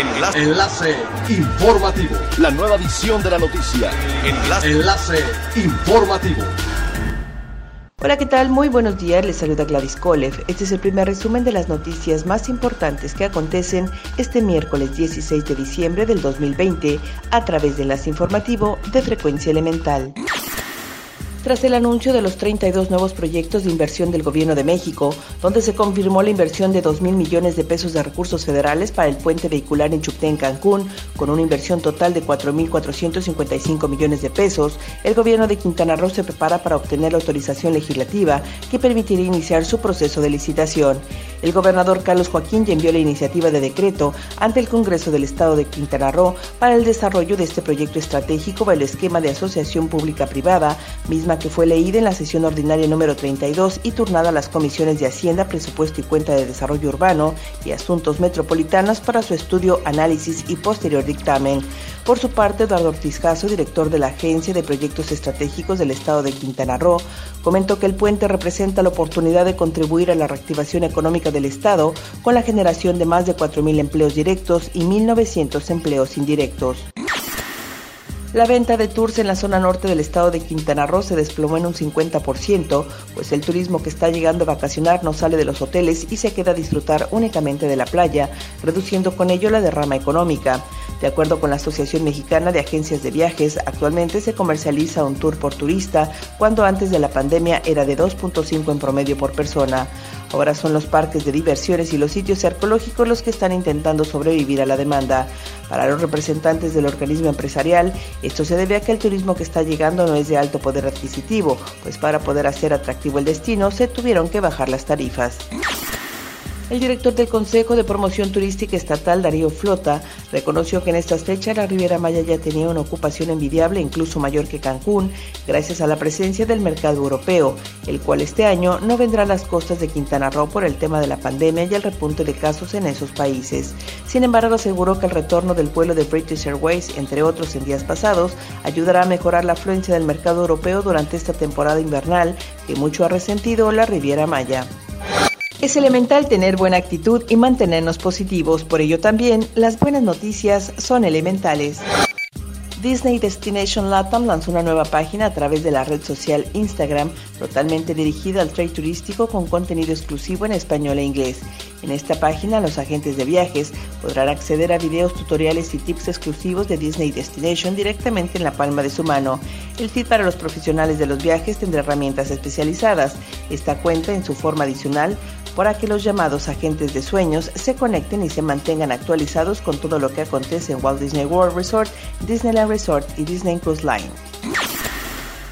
Enlace. Enlace informativo. La nueva edición de la noticia. Enlace. Enlace informativo. Hola, ¿qué tal? Muy buenos días, les saluda Gladys Kolev. Este es el primer resumen de las noticias más importantes que acontecen este miércoles 16 de diciembre del 2020 a través de Enlace Informativo de Frecuencia Elemental. Tras el anuncio de los 32 nuevos proyectos de inversión del Gobierno de México, donde se confirmó la inversión de 2 mil millones de pesos de recursos federales para el puente vehicular en Chupté, en Cancún, con una inversión total de 4.455 millones de pesos, el Gobierno de Quintana Roo se prepara para obtener la autorización legislativa que permitirá iniciar su proceso de licitación. El gobernador Carlos Joaquín ya envió la iniciativa de decreto ante el Congreso del Estado de Quintana Roo para el desarrollo de este proyecto estratégico bajo el esquema de asociación pública-privada, misma que fue leída en la sesión ordinaria número 32 y turnada a las comisiones de Hacienda, Presupuesto y Cuenta de Desarrollo Urbano y Asuntos Metropolitanos para su estudio, análisis y posterior dictamen. Por su parte, Eduardo Ortiz Caso, director de la Agencia de Proyectos Estratégicos del Estado de Quintana Roo, comentó que el puente representa la oportunidad de contribuir a la reactivación económica del Estado con la generación de más de 4.000 empleos directos y 1.900 empleos indirectos. La venta de tours en la zona norte del estado de Quintana Roo se desplomó en un 50%, pues el turismo que está llegando a vacacionar no sale de los hoteles y se queda a disfrutar únicamente de la playa, reduciendo con ello la derrama económica. De acuerdo con la Asociación Mexicana de Agencias de Viajes, actualmente se comercializa un tour por turista, cuando antes de la pandemia era de 2.5 en promedio por persona. Ahora son los parques de diversiones y los sitios arqueológicos los que están intentando sobrevivir a la demanda. Para los representantes del organismo empresarial, esto se debe a que el turismo que está llegando no es de alto poder adquisitivo, pues para poder hacer atractivo el destino se tuvieron que bajar las tarifas. El director del Consejo de Promoción Turística Estatal, Darío Flota, reconoció que en estas fechas la Riviera Maya ya tenía una ocupación envidiable, incluso mayor que Cancún, gracias a la presencia del mercado europeo, el cual este año no vendrá a las costas de Quintana Roo por el tema de la pandemia y el repunte de casos en esos países. Sin embargo, aseguró que el retorno del vuelo de British Airways, entre otros en días pasados, ayudará a mejorar la afluencia del mercado europeo durante esta temporada invernal que mucho ha resentido la Riviera Maya. Es elemental tener buena actitud y mantenernos positivos, por ello también las buenas noticias son elementales. Disney Destination Latam lanzó una nueva página a través de la red social Instagram, totalmente dirigida al trade turístico con contenido exclusivo en español e inglés. En esta página, los agentes de viajes podrán acceder a videos, tutoriales y tips exclusivos de Disney Destination directamente en la palma de su mano. El feed para los profesionales de los viajes tendrá herramientas especializadas. Esta cuenta, en su forma adicional, para que los llamados agentes de sueños se conecten y se mantengan actualizados con todo lo que acontece en Walt Disney World Resort, Disneyland Resort y Disney Cruise Line.